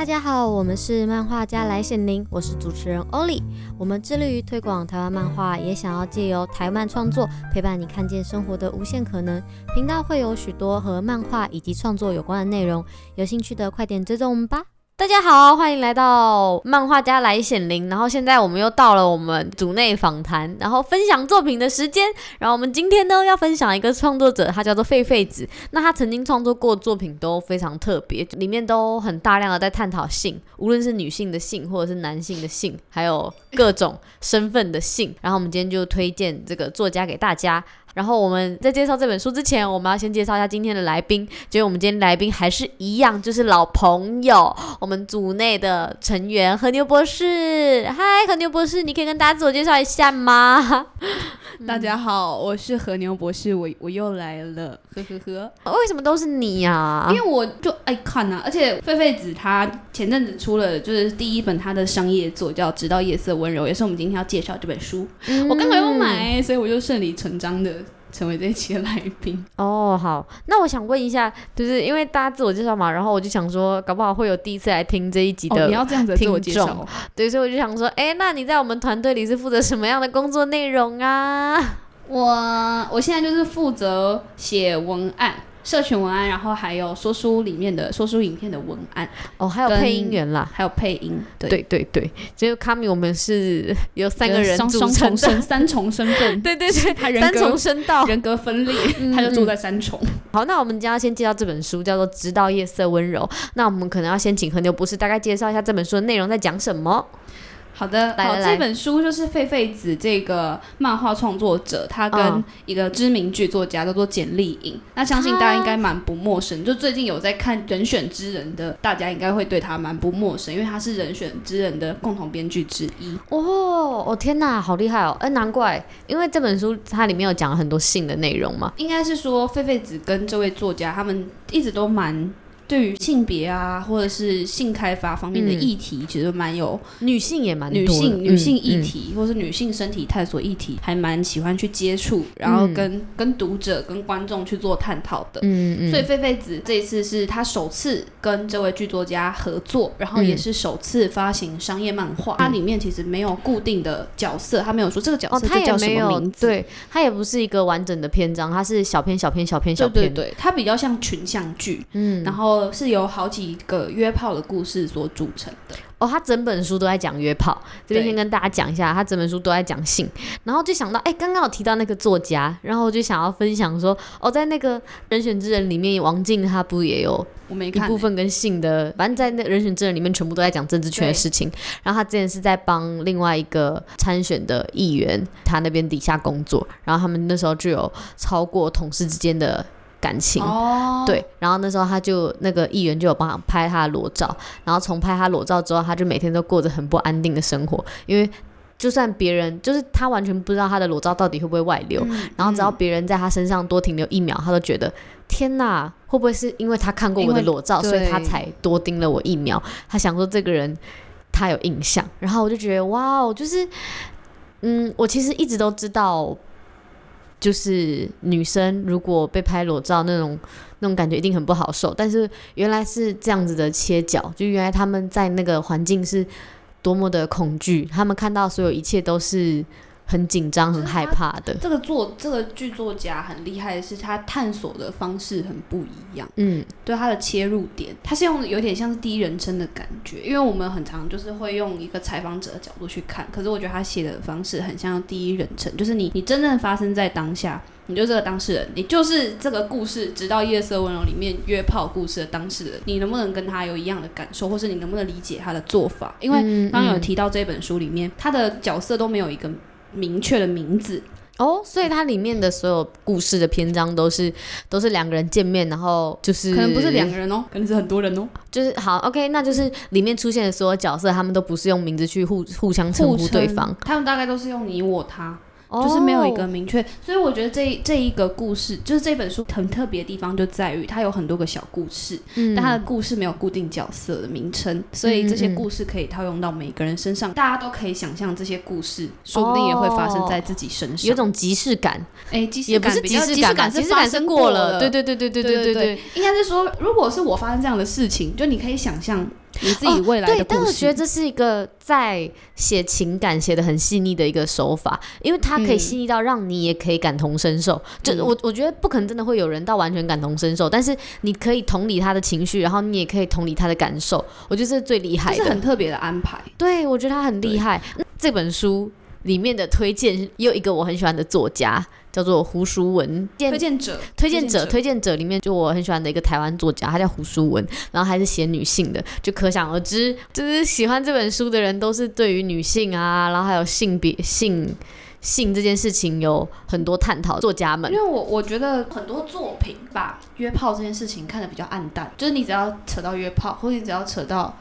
大家好，我们是漫画家来显灵，我是主持人欧丽。我们致力于推广台湾漫画，也想要借由台漫创作陪伴你看见生活的无限可能。频道会有许多和漫画以及创作有关的内容，有兴趣的快点追踪我们吧。大家好，欢迎来到漫画家来显灵。然后现在我们又到了我们组内访谈，然后分享作品的时间。然后我们今天呢要分享一个创作者，他叫做狒狒子。那他曾经创作过作品都非常特别，里面都很大量的在探讨性，无论是女性的性或者是男性的性，还有各种身份的性。然后我们今天就推荐这个作家给大家。然后我们在介绍这本书之前，我们要先介绍一下今天的来宾。就是我们今天来宾还是一样，就是老朋友，我们组内的成员和牛博士。嗨，和牛博士，你可以跟大家自我介绍一下吗？大家好，我是和牛博士，我我又来了，呵呵呵。为什么都是你呀、啊？因为我就爱看啊，而且狒狒子他前阵子出了就是第一本他的商业作，叫《直到夜色温柔》，也是我们今天要介绍这本书。嗯、我刚好要买，所以我就顺理成章的。成为这一期的来宾哦，好，那我想问一下，就是因为大家自我介绍嘛，然后我就想说，搞不好会有第一次来听这一集的、哦，你要这样子自我介绍，对，所以我就想说，哎，那你在我们团队里是负责什么样的工作内容啊？我我现在就是负责写文案。社群文案，然后还有说书里面的说书影片的文案哦，还有配音员啦，还有配音，对。对对对，只有卡米，我们是有三个人组成的。三重身份，对对对，他人三重身道，人格分裂，嗯、他就住在三重。好，那我们今天要先介绍这本书，叫做《直到夜色温柔》。那我们可能要先请和牛博士大概介绍一下这本书的内容在讲什么。好的，来来来，好，这本书就是狒狒子这个漫画创作者，他跟一个知名剧作家叫做简丽颖。那相信大家应该蛮不陌生，就最近有在看《人选之人》的，大家应该会对他蛮不陌生，因为他是《人选之人》的共同编剧之一。哦，哦天哪，好厉害哦！哎，难怪，因为这本书它里面有讲了很多性的内容嘛。应该是说狒狒子跟这位作家他们一直都蛮。对于性别啊，或者是性开发方面的议题，嗯、其实蛮有女性也蛮女性女性议题，嗯、或是女性身体探索议题，还蛮喜欢去接触，然后跟、嗯、跟读者、跟观众去做探讨的。嗯嗯。所以菲菲子这一次是他首次跟这位剧作家合作，然后也是首次发行商业漫画。嗯、它里面其实没有固定的角色，他没有说这个角色就叫什么名字，哦、对，它也不是一个完整的篇章，它是小篇小篇小篇小篇。对对对，它比较像群像剧。嗯，然后。是由好几个约炮的故事所组成的哦，他整本书都在讲约炮。这边先跟大家讲一下，他整本书都在讲性，然后就想到，哎，刚刚有提到那个作家，然后我就想要分享说，哦，在那个人选之人里面，王静他不也有一部分跟性的，反正在那人选之人里面，全部都在讲政治圈的事情。然后他之前是在帮另外一个参选的议员，他那边底下工作，然后他们那时候就有超过同事之间的。感情，oh. 对，然后那时候他就那个议员就有帮他拍他的裸照，然后从拍他裸照之后，他就每天都过着很不安定的生活，因为就算别人就是他完全不知道他的裸照到底会不会外流，嗯、然后只要别人在他身上多停留一秒，他都觉得天哪，会不会是因为他看过我的裸照，所以他才多盯了我一秒？他想说这个人他有印象，然后我就觉得哇哦，就是嗯，我其实一直都知道。就是女生如果被拍裸照那种那种感觉一定很不好受，但是原来是这样子的切角，就原来他们在那个环境是多么的恐惧，他们看到所有一切都是。很紧张、很害怕的。这个作这个剧作家很厉害的是，他探索的方式很不一样。嗯，对他的切入点，他是用有点像是第一人称的感觉。因为我们很常就是会用一个采访者的角度去看，可是我觉得他写的方式很像第一人称，就是你你真正发生在当下，你就是这个当事人，你就是这个故事，直到夜色温柔里面约炮故事的当事人，你能不能跟他有一样的感受，或是你能不能理解他的做法？因为刚刚有提到这本书里面，他的角色都没有一个。明确的名字。哦，所以它里面的所有故事的篇章都是都是两个人见面，然后就是可能不是两个人哦，可能是很多人哦，就是好 OK，那就是里面出现的所有角色，他们都不是用名字去互互相称呼对方，他们大概都是用你我他。就是没有一个明确，所以我觉得这这一个故事，就是这本书很特别的地方就在于它有很多个小故事，嗯、但它的故事没有固定角色的名称，所以这些故事可以套用到每个人身上，嗯嗯，大家都可以想象这些故事，说不定也会发生在自己身上，有种即视感，哎，即视也不是即视感，即视感是过了，对对对对对对对对，应该是说，如果是我发生这样的事情，就你可以想象。你自己未来的但我觉得这是一个在写情感写的很细腻的一个手法，因为它可以细腻到让你也可以感同身受。嗯、就我我觉得不可能真的会有人到完全感同身受，但是你可以同理他的情绪，然后你也可以同理他的感受。我觉得这是最厉害的，这是很特别的安排。对，我觉得他很厉害。这本书里面的推荐也有一个我很喜欢的作家。叫做胡淑文，推荐者，推荐者，推荐者里面就我很喜欢的一个台湾作家，他叫胡淑文，然后还是写女性的，就可想而知，就是喜欢这本书的人都是对于女性啊，然后还有性别性性这件事情有很多探讨。作家们，因为我我觉得很多作品把约炮这件事情看得比较暗淡，就是你只要扯到约炮，或者你只要扯到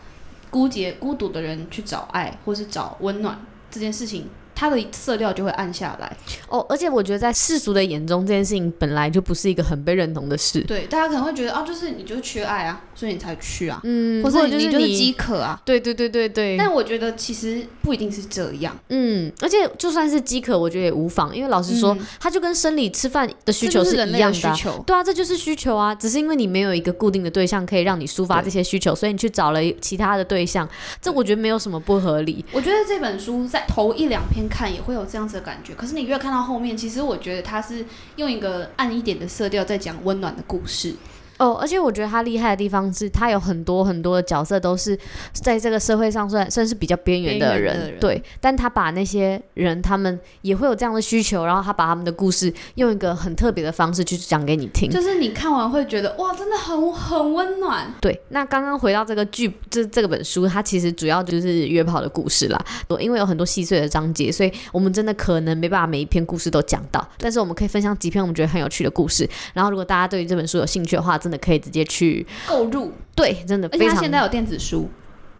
孤结孤独的人去找爱，或是找温暖这件事情。它的色调就会暗下来哦，而且我觉得在世俗的眼中，这件事情本来就不是一个很被认同的事。对，大家可能会觉得啊，就是你就是缺爱啊，所以你才去啊，嗯，或者你就是饥渴啊。对对对对对。但我觉得其实不一定是这样。嗯，而且就算是饥渴，我觉得也无妨，因为老实说，嗯、它就跟生理吃饭的需求是一样的，啊的需求。对啊，这就是需求啊，只是因为你没有一个固定的对象可以让你抒发这些需求，所以你去找了其他的对象，这我觉得没有什么不合理。我觉得这本书在头一两篇看也会有这样子。的感觉，可是你越看到后面，其实我觉得他是用一个暗一点的色调在讲温暖的故事。哦，而且我觉得他厉害的地方是，他有很多很多的角色都是在这个社会上算算是比较边缘的人，对。但他把那些人，他们也会有这样的需求，然后他把他们的故事用一个很特别的方式去讲给你听，就是你看完会觉得哇，真的很很温暖。对，那刚刚回到这个剧，这这个本书，它其实主要就是约炮的故事啦。因为有很多细碎的章节，所以我们真的可能没办法每一篇故事都讲到，但是我们可以分享几篇我们觉得很有趣的故事。然后，如果大家对于这本书有兴趣的话，真的可以直接去购入，对，真的，而且它现在有电子书。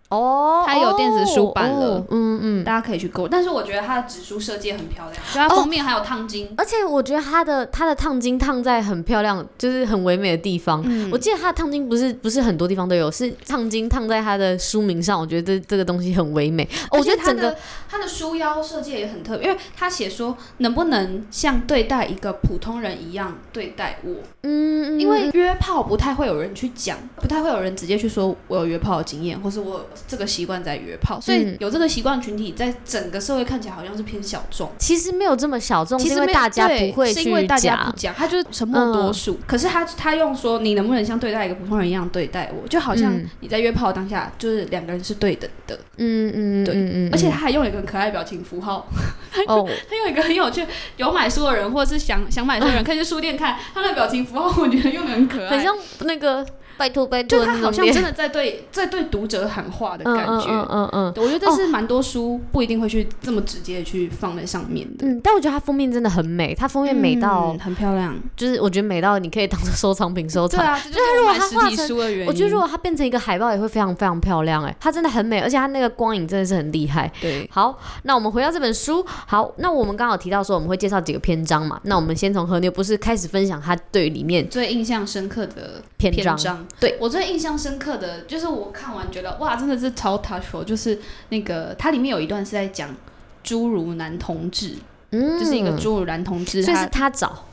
哦，它有电子书版了，哦、嗯嗯，大家可以去购。但是我觉得它的纸书设计很漂亮，就它封面还有烫金，哦，而且我觉得它的它的烫金烫在很漂亮，就是很唯美的地方。嗯、我记得它的烫金不是不是很多地方都有，是烫金烫在它的书名上。我觉得这这个东西很唯美。我觉得整个它的书腰设计也很特别，因为它写说能不能像对待一个普通人一样对待我。嗯，因为约炮不太会有人去讲，不太会有人直接去说我有约炮的经验，或是我有。这个习惯在约炮，所以有这个习惯群体，在整个社会看起来好像是偏小众。其实没有这么小众，其实因为大家不会去讲，是因为大家不讲，他就是沉默多数。嗯、可是他他用说，你能不能像对待一个普通人一样对待我？就好像你在约炮当下，就是两个人是对等的。嗯嗯，对，嗯嗯。而且他还用了一个很可爱的表情符号。哦，他用一个很有趣，有买书的人或者是想想买书的人 可以去书店看他那表情符号，我觉得用的很可爱，很像那个。拜托拜托，就他好像真的在对 在对读者喊话的感觉。嗯嗯嗯，嗯，我觉得这是蛮多书不一定会去这么直接的去放在上面的。嗯，但我觉得它封面真的很美，它封面美到、嗯、很漂亮，就是我觉得美到你可以当做收藏品收藏。对啊，就是如果它画成，我觉得如果它变成一个海报也会非常非常漂亮。哎，它真的很美，而且它那个光影真的是很厉害。对，好，那我们回到这本书。好，那我们刚好提到说我们会介绍几个篇章嘛，那我们先从和牛不是开始分享他对里面最印象深刻的篇章。对我最印象。深刻的就是我看完觉得哇，真的是超 touchful，就是那个它里面有一段是在讲侏儒男同志，嗯，就是一个侏儒男同志，所以是他找。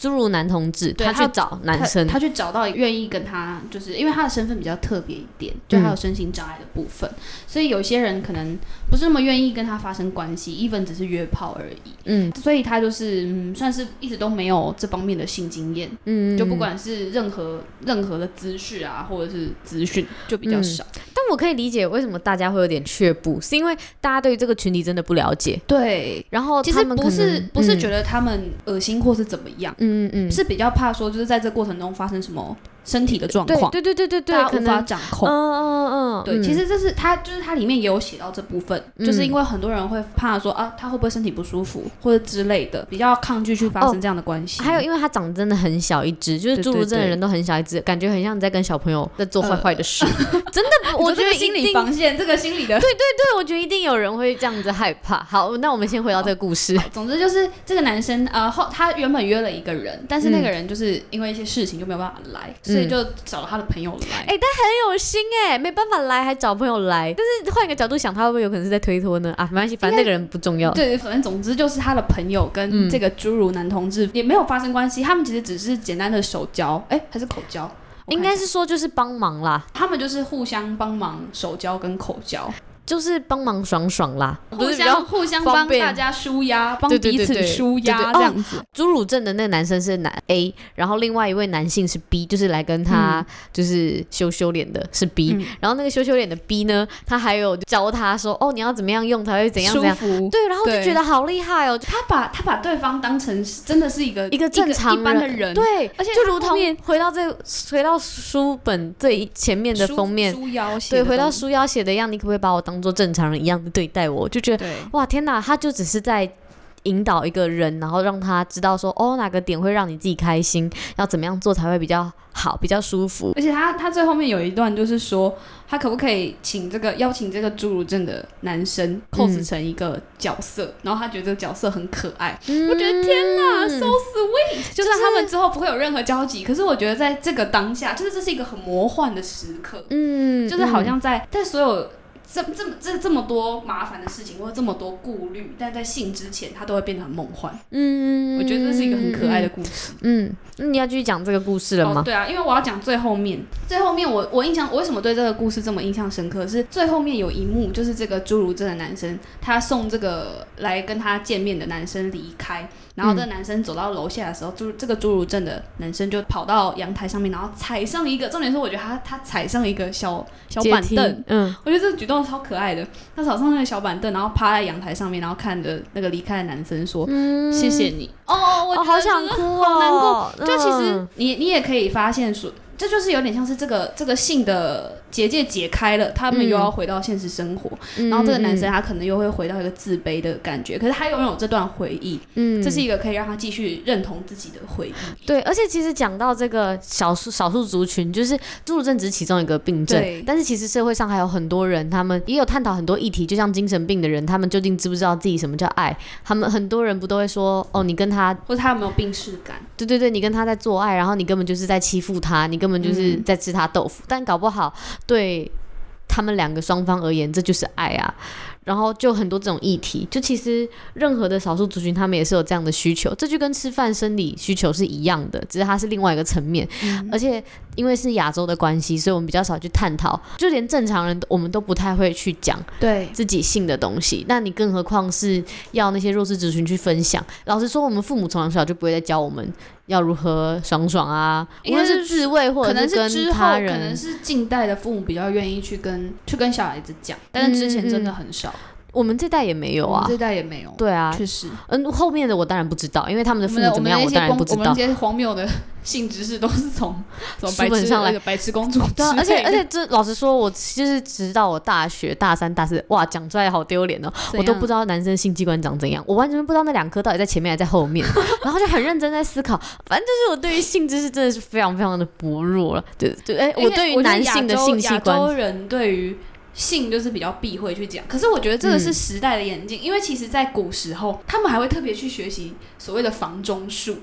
侏儒男同志，他去找男生，他，他去找到愿意跟他，就是因为他的身份比较特别一点，就还有身心障碍的部分，嗯、所以有些人可能不是那么愿意跟他发生关系，even 只是约炮而已。嗯，所以他就是、嗯、算是一直都没有这方面的性经验。嗯，就不管是任何任何的资讯啊，或者是资讯，就比较少。嗯、但我可以理解为什么大家会有点却步，是因为大家对于这个群体真的不了解。对，然后其实不是不是觉得他们恶心或是怎么样。嗯嗯嗯，是比较怕说，就是在这过程中发生什么身体的状况，对对对对对，他无法掌控。嗯嗯嗯，对，其实这是他，就是他里面也有写到这部分，就是因为很多人会怕说啊，他会不会身体不舒服或者之类的，比较抗拒去发生这样的关系。还有，因为他长得真的很小一只，就是侏儒症的人都很小一只，感觉很像你在跟小朋友在做坏坏的事。真的，我觉得心理防线，这个心理的，对对对，我觉得一定有人会这样子害怕。好，那我们先回到这个故事。总之就是这个男生呃后他原本约了一个人，但是那个人就是因为一些事情就没有办法来，所以就找了他的朋友来。哎，但很有心哎，没办法来还找朋友来。但是换一个角度想，他会不会有可能是在推脱呢？啊，没关系，反正那个人不重要。对，反正总之就是他的朋友跟这个侏儒男同志也没有发生关系，他们其实只是简单的手交，哎，还是口交。应该是说就是帮忙啦，他们就是互相帮忙手交跟口交。就是帮忙爽爽啦，互相互相帮大家舒压，帮彼此舒压这样子。侏儒症的那个男生是男 A，然后另外一位男性是 B，就是来跟他就是羞羞脸的是 B，、嗯、然后那个羞羞脸的 B 呢，他还有教他说哦，你要怎么样用才会怎样怎样。舒服，对，然后就觉得好厉害哦，他把他把对方当成真的是一个一个正常一般的人，对，而且就如同回到这回到书本最前面的封面。书腰写对，回到书腰写的一样，你可不可以把我当做正常人一样的对待我？就觉得哇，天哪，他就只是在引导一个人，然后让他知道说，哦，哪个点会让你自己开心，要怎么样做才会比较好，比较舒服。而且他他最后面有一段就是说，他可不可以请这个邀请这个侏儒症的男生 cos 成一个角色，嗯、然后他觉得这个角色很可爱。嗯、我觉得天哪，so sweet！就算他们之后不会有任何交集，可是我觉得在这个当下，就是这是一个很魔幻的时刻。嗯，就是好像在在所有。这这么这这么多麻烦的事情，或者这么多顾虑，但在信之前，他都会变得很梦幻。嗯，我觉得这是一个很可爱的故事。嗯，那你要继续讲这个故事了吗？哦，对啊，因为我要讲最后面。最后面我，我我印象，我为什么对这个故事这么印象深刻？是最后面有一幕，就是这个侏儒症的男生，他送这个来跟他见面的男生离开。然后这个男生走到楼下的时候，就、嗯、这个侏儒症的男生就跑到阳台上面，然后踩上一个。重点是，我觉得他他踩上一个小小板凳，嗯，我觉得这个举动超可爱的。他踩上那个小板凳，然后趴在阳台上面，然后看着那个离开的男生说：“嗯、谢谢你。”哦，我好想哭哦，好难过。嗯、就其实你你也可以发现说。这就是有点像是这个这个性的结界解开了，他们又要回到现实生活，嗯、然后这个男生他可能又会回到一个自卑的感觉，嗯、可是他拥有这段回忆，嗯，这是一个可以让他继续认同自己的回忆。对，而且其实讲到这个少数少数族群，就是侏儒症只是其中一个病症，对，但是其实社会上还有很多人，他们也有探讨很多议题，就像精神病的人，他们究竟知不知道自己什么叫爱？他们很多人不都会说，哦，你跟他，或者他有没有病耻感？对对对，你跟他在做爱，然后你根本就是在欺负他，你根本就是在吃他豆腐，嗯、但搞不好对他们两个双方而言，这就是爱啊。然后就很多这种议题，就其实任何的少数族群，他们也是有这样的需求，这就跟吃饭生理需求是一样的，只是它是另外一个层面。嗯、而且因为是亚洲的关系，所以我们比较少去探讨，就连正常人我们都不太会去讲对自己性的东西。那你更何况是要那些弱势族群去分享？老实说，我们父母从小就不会再教我们要如何爽爽啊，无论是自慰或者是跟他人，可能是近代的父母比较愿意去跟去跟小孩子讲，但是之前真的很少。嗯我们这代也没有啊，这代也没有。对啊，确实。嗯，后面的我当然不知道，因为他们的父母怎么样，我当然不知道。我们那些荒谬的性知识都是从 从书本上来的，白痴公主。对啊，而且而且这老实说，我其实直到我大学大三、大四，哇，讲出来好丢脸哦，我都不知道男生性器官长怎样，我完全不知道那两颗到底在前面还在后面，然后就很认真在思考。反正就是我对于性知识真的是非常非常的薄弱了。对对，哎，我对于男性的性器官，亚洲人对于。性就是比较避讳去讲，可是我觉得这个是时代的演进，嗯、因为其实，在古时候，他们还会特别去学习所谓的房中术，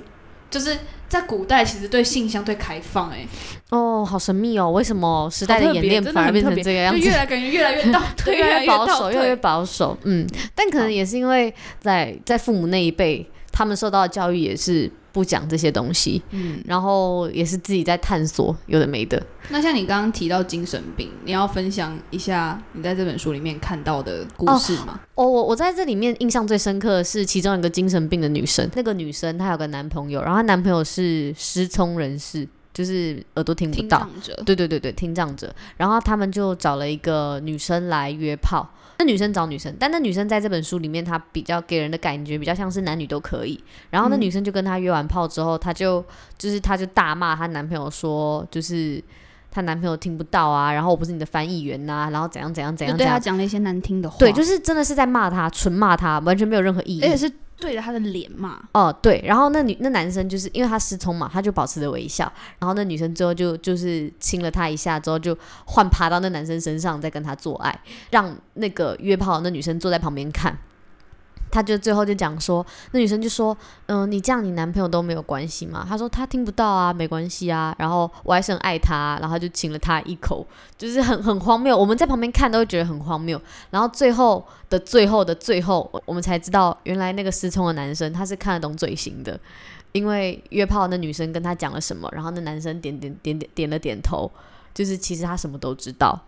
就是在古代其实对性相对开放、欸。哎，哦，好神秘哦，为什么 时代的演变反而变成这个样子？就越来感觉越来越倒退，越来越保守，越来越保守。嗯，但可能也是因为在在父母那一辈，他们受到的教育也是。不讲这些东西，嗯，然后也是自己在探索有的没的。那像你刚刚提到精神病，你要分享一下你在这本书里面看到的故事吗？哦，我我在这里面印象最深刻的是其中一个精神病的女生，那个女生她有个男朋友，然后她男朋友是失聪人士，就是耳朵听不到。对对对对，听障者。然后他们就找了一个女生来约炮。那女生找女生，但那女生在这本书里面，她比较给人的感觉比较像是男女都可以。然后那女生就跟她约完炮之后，她就就是她就大骂她男朋友说，就是她男朋友听不到啊，然后我不是你的翻译员呐，然后怎样怎样怎样，就对她讲了一些难听的话。对，就是真的是在骂她，纯骂她，完全没有任何意义。而且是。对着他的脸骂，哦对，然后那女那男生就是因为他失聪嘛，他就保持着微笑，然后那女生最后就就是亲了他一下之后，就换爬到那男生身上再跟他做爱，让那个约炮的那女生坐在旁边看。他就最后就讲说，那女生就说，嗯、你这样你男朋友都没有关系吗？他说他听不到啊，没关系啊。然后我还是很爱他，然后就亲了他一口，就是很很荒谬。我们在旁边看都会觉得很荒谬。然后最后的最后的最后，我们才知道，原来那个失聪的男生他是看得懂嘴型的。因为约炮那女生跟他讲了什么，然后那男生点点点点点了点头，就是其实他什么都知道。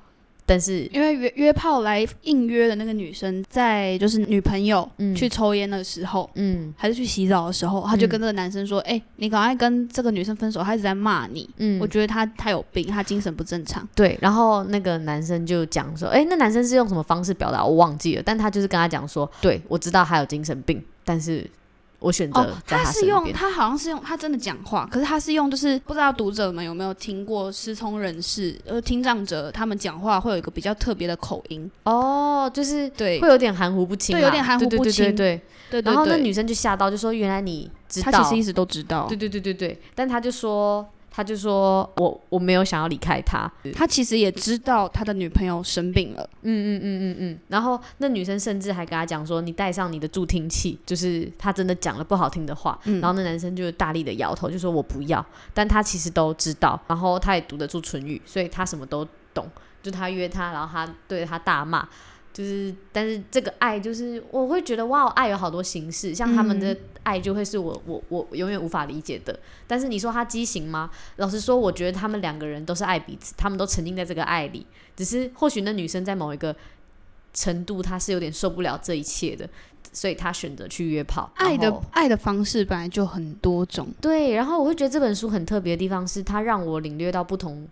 但是因为约约炮来应约的那个女生，在就是女朋友去抽烟的时候，嗯，还是去洗澡的时候，他就跟这个男生说：“哎、你赶快跟这个女生分手，他一直在骂你。”嗯，我觉得他他有病，他精神不正常。对，然后那个男生就讲说：“哎、欸，那男生是用什么方式表达？我忘记了。”但他就是跟他讲说：“对，我知道他有精神病，但是。”我选择、哦、他是用他好像是用他真的讲话，可是他是用就是不知道读者们有没有听过失聪人士呃听障者他们讲话会有一个比较特别的口音。哦，就是对。会有点含糊不清，对有点含糊不清，对对对然后那女生就吓到就说，原来你知道，他其实一直都知道，对对对对对，但他就说。他就说：“我我没有想要离开他。他其实也知道他的女朋友生病了。嗯嗯嗯嗯嗯。然后那女生甚至还跟他讲说：‘你带上你的助听器。’就是他真的讲了不好听的话。嗯。然后那男生就大力的摇头，就说我不要。但他其实都知道，然后他也读得出唇语，所以他什么都懂。就他约他，然后他对着他大骂。”就是，但是这个爱就是，我会觉得哇，爱有好多形式，像他们的爱就会是我我我永远无法理解的。但是你说他畸形吗？老实说，我觉得他们两个人都是爱彼此，他们都沉浸在这个爱里。只是或许那女生在某一个程度，她是有点受不了这一切的，所以她选择去约炮。爱的爱的方式本来就很多种，对。然后我会觉得这本书很特别的地方是，它让我领略到不同。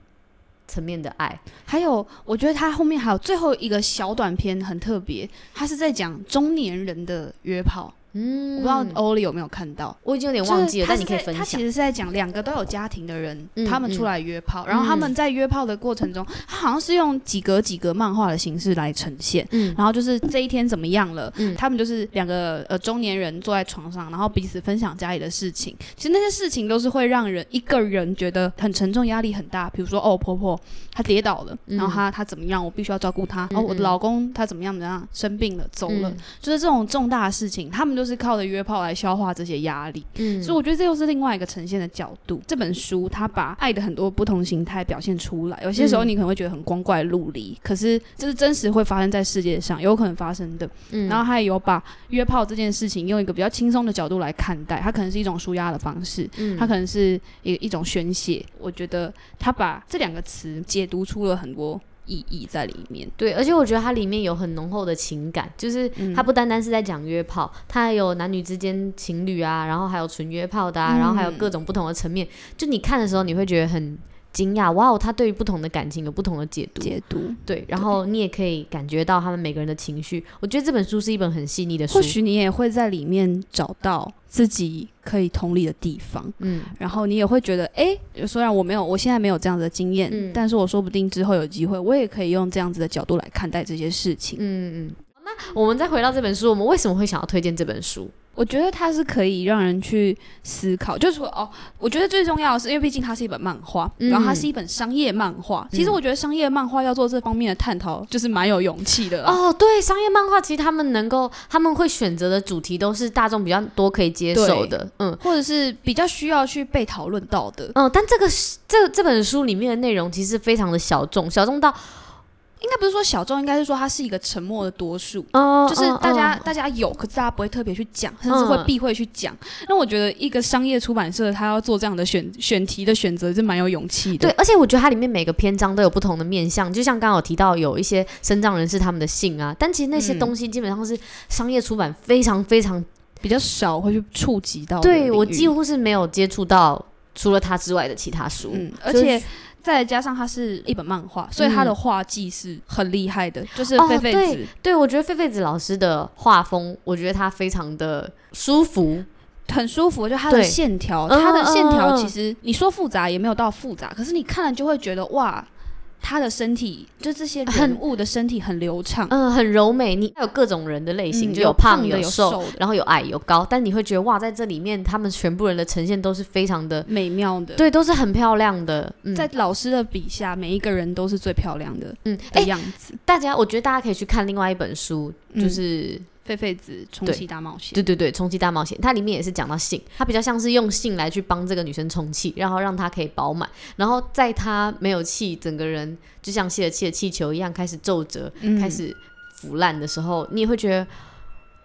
层面的爱，还有我觉得他后面还有最后一个小短片很特别，他是在讲中年人的约炮。嗯，我不知道欧里有没有看到，我已经有点忘记了。但你可以分享。他其实是在讲两个都有家庭的人，嗯、他们出来约炮、嗯，然后他们在约炮的过程中，他好像是用几格几格漫画的形式来呈现。嗯，然后就是这一天怎么样了？嗯，他们就是两个呃中年人坐在床上，然后彼此分享家里的事情。其实那些事情都是会让人一个人觉得很沉重，压力很大。比如说哦，婆婆她跌倒了，然后她她怎么样？我必须要照顾她。哦，我的老公他怎么样怎么样？生病了，走了。嗯、就是这种重大的事情，他们就是靠着约炮来消化这些压力，嗯，所以我觉得这又是另外一个呈现的角度。这本书它把爱的很多不同形态表现出来，有些时候你可能会觉得很光怪陆离，嗯，可是这是真实会发生在世界上，有可能发生的。嗯，然后它也有把约炮这件事情用一个比较轻松的角度来看待，它可能是一种舒压的方式，嗯，它可能是一一种宣泄。我觉得它把这两个词解读出了很多。意义在里面，对，而且我觉得它里面有很浓厚的情感，就是它不单单是在讲约炮，它还有男女之间情侣啊，然后还有纯约炮的啊，然后还有各种不同的层面，就你看的时候，你会觉得很。惊讶，哇哦！他对于不同的感情有不同的解读，解读对，然后你也可以感觉到他们每个人的情绪。我觉得这本书是一本很细腻的书，或许你也会在里面找到自己可以同理的地方。嗯，然后你也会觉得，哎，虽然我没有，我现在没有这样子的经验，嗯，但是我说不定之后有机会，我也可以用这样子的角度来看待这些事情。嗯嗯。那我们再回到这本书，我们为什么会想要推荐这本书？我觉得它是可以让人去思考，就是说哦，我觉得最重要的是，因为毕竟它是一本漫画，嗯，然后它是一本商业漫画，嗯。其实我觉得商业漫画要做这方面的探讨，就是蛮有勇气的哦。对，商业漫画其实他们能够，他们会选择的主题都是大众比较多可以接受的，嗯，或者是比较需要去被讨论到的，嗯。但这个这这本书里面的内容其实非常的小众，小众到。应该不是说小众，应该是说它是一个沉默的多数，oh, 就是大家、oh, oh. 大家有，可是大家不会特别去讲，甚至会避讳去讲。那、嗯、我觉得一个商业出版社，他要做这样的选选题的选择，是蛮有勇气的。对，而且我觉得它里面每个篇章都有不同的面向，就像刚刚有提到有一些身障人士他们的性啊，但其实那些东西基本上是商业出版非常非常比较少会去触及到。对，我几乎是没有接触到除了他之外的其他书，嗯、而且。再加上它是一本漫画，所以它的画技是很厉害的，嗯、就是狒狒子。对，我觉得狒狒子老师的画风，我觉得他非常的舒服，很舒服。就它的线条，它的线条其实你说复杂也没有到复杂，可是你看了就会觉得哇。他的身体，就这些人物的身体很流畅，嗯，很柔美。你有各种人的类型，嗯、就有胖的，有瘦的，然后有矮有高，但你会觉得哇，在这里面他们全部人的呈现都是非常的美妙的，对，都是很漂亮的。嗯、在老师的笔下，每一个人都是最漂亮的，嗯，的样子。大家，我觉得大家可以去看另外一本书，就是。嗯废废子充气大冒险，对对对，充气大冒险，它里面也是讲到性，它比较像是用性来去帮这个女生充气，然后让她可以饱满，然后在她没有气，整个人就像泄了气的气球一样开始皱褶，嗯、开始腐烂的时候，你也会觉得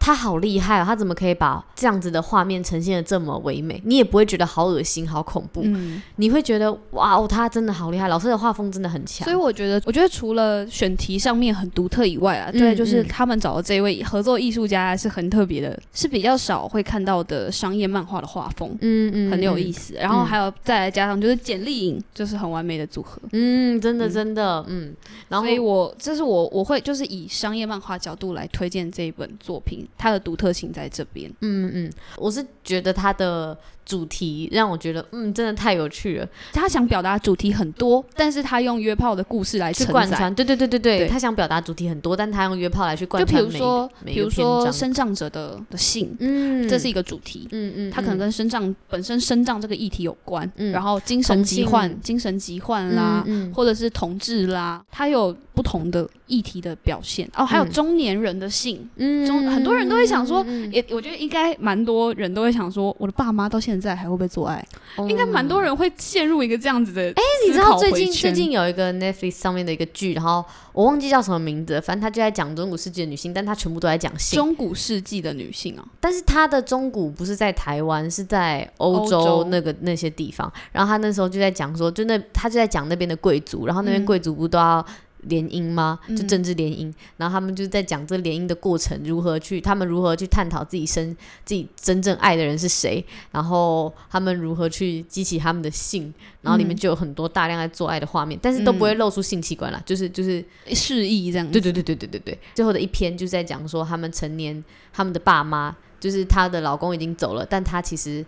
他好厉害哦，他怎么可以把这样子的画面呈现的这么唯美？你也不会觉得好恶心、好恐怖，嗯、你会觉得哇哦，他真的好厉害，老师的画风真的很强。所以我觉得，我觉得除了选题上面很独特以外啊，嗯、对，就是他们找的这位合作艺术家是很特别的，是比较少会看到的商业漫画的画风，嗯嗯，很有意思。然后还有再来加上就是简莉颖，就是很完美的组合，嗯，真的真的，嗯。嗯然后所以我这是我我会就是以商业漫画角度来推荐这一本作品。它的独特性在这边。嗯嗯，我是觉得它的主题让我觉得，嗯，真的太有趣了。他想表达主题很多，但是他用约炮的故事来去贯穿。对对对对对，对他想表达主题很多，但他用约炮来去贯穿。就比如说，比如说身障者的的性，嗯，这是一个主题。嗯嗯，他可能跟身障本身身障这个议题有关。嗯，然后精神疾患、精神疾患啦，或者是同志啦，他有不同的议题的表现。哦，还有中年人的性，嗯，中很多人都会想说，也我觉得应该蛮多人都会想说，我的爸妈到现在。在还会不会做爱？嗯、应该蛮多人会陷入一个这样子的。哎、欸，你知道最近最近有一个 Netflix 上面的一个剧，然后我忘记叫什么名字，反正他就在讲中古世纪的女性，但他全部都在讲性。中古世纪的女性啊，但是他的中古不是在台湾，是在欧洲那个那些地方。然后他那时候就在讲说，就那他就在讲那边的贵族，然后那边贵族不都要。联姻吗？就政治联姻，嗯、然后他们就在讲这联姻的过程，如何去，他们如何去探讨自己生自己真正爱的人是谁，然后他们如何去激起他们的性，然后里面就有很多大量在做爱的画面，嗯、但是都不会露出性器官啦，就是就是示意这样。对对对对对对对。最后的一篇就在讲说，他们成年，他们的爸妈，就是她的老公已经走了，但她其实。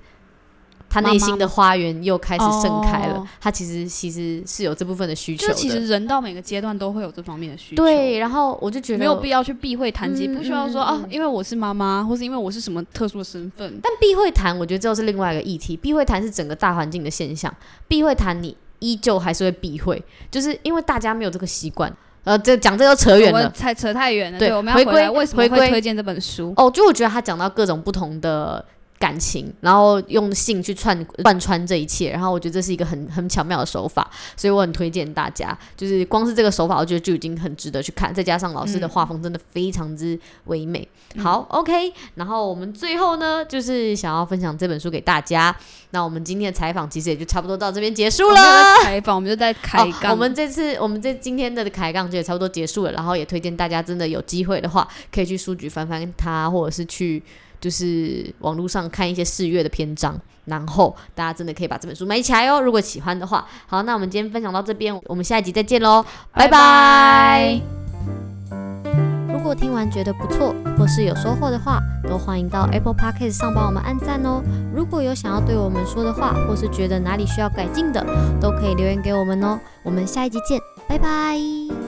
他内心的花园又开始盛开了。他其实其实是有这部分的需求的。其实人到每个阶段都会有这方面的需求。对，然后我就觉得没有必要去避讳谈及，不需要说啊，因为我是妈妈，或是因为我是什么特殊的身份。但避讳谈，我觉得这是另外一个议题。避讳谈是整个大环境的现象。避讳谈，你依旧还是会避讳，就是因为大家没有这个习惯。呃，这讲这又扯远了，才扯太远了。对，我们要回归，为什么会推荐这本书？哦，就我觉得他讲到各种不同的。感情，然后用性去串贯穿这一切，然后我觉得这是一个很很巧妙的手法，所以我很推荐大家。就是光是这个手法，我觉得就已经很值得去看。再加上老师的画风真的非常之唯美。嗯、好，OK。然后我们最后呢，就是想要分享这本书给大家。那我们今天的采访其实也就差不多到这边结束了。采访我们就在开杠、哦。我们这次我们这今天的开杠就也差不多结束了。然后也推荐大家真的有机会的话，可以去书局翻翻它，或者是去。就是网络上看一些试阅的篇章，然后大家真的可以把这本书买起来哦。如果喜欢的话，好，那我们今天分享到这边，我们下一集再见喽，拜拜。如果听完觉得不错，或是有收获的话，都欢迎到 Apple Podcast 上帮我们按赞哦。如果有想要对我们说的话，或是觉得哪里需要改进的，都可以留言给我们哦。我们下一集见，拜拜。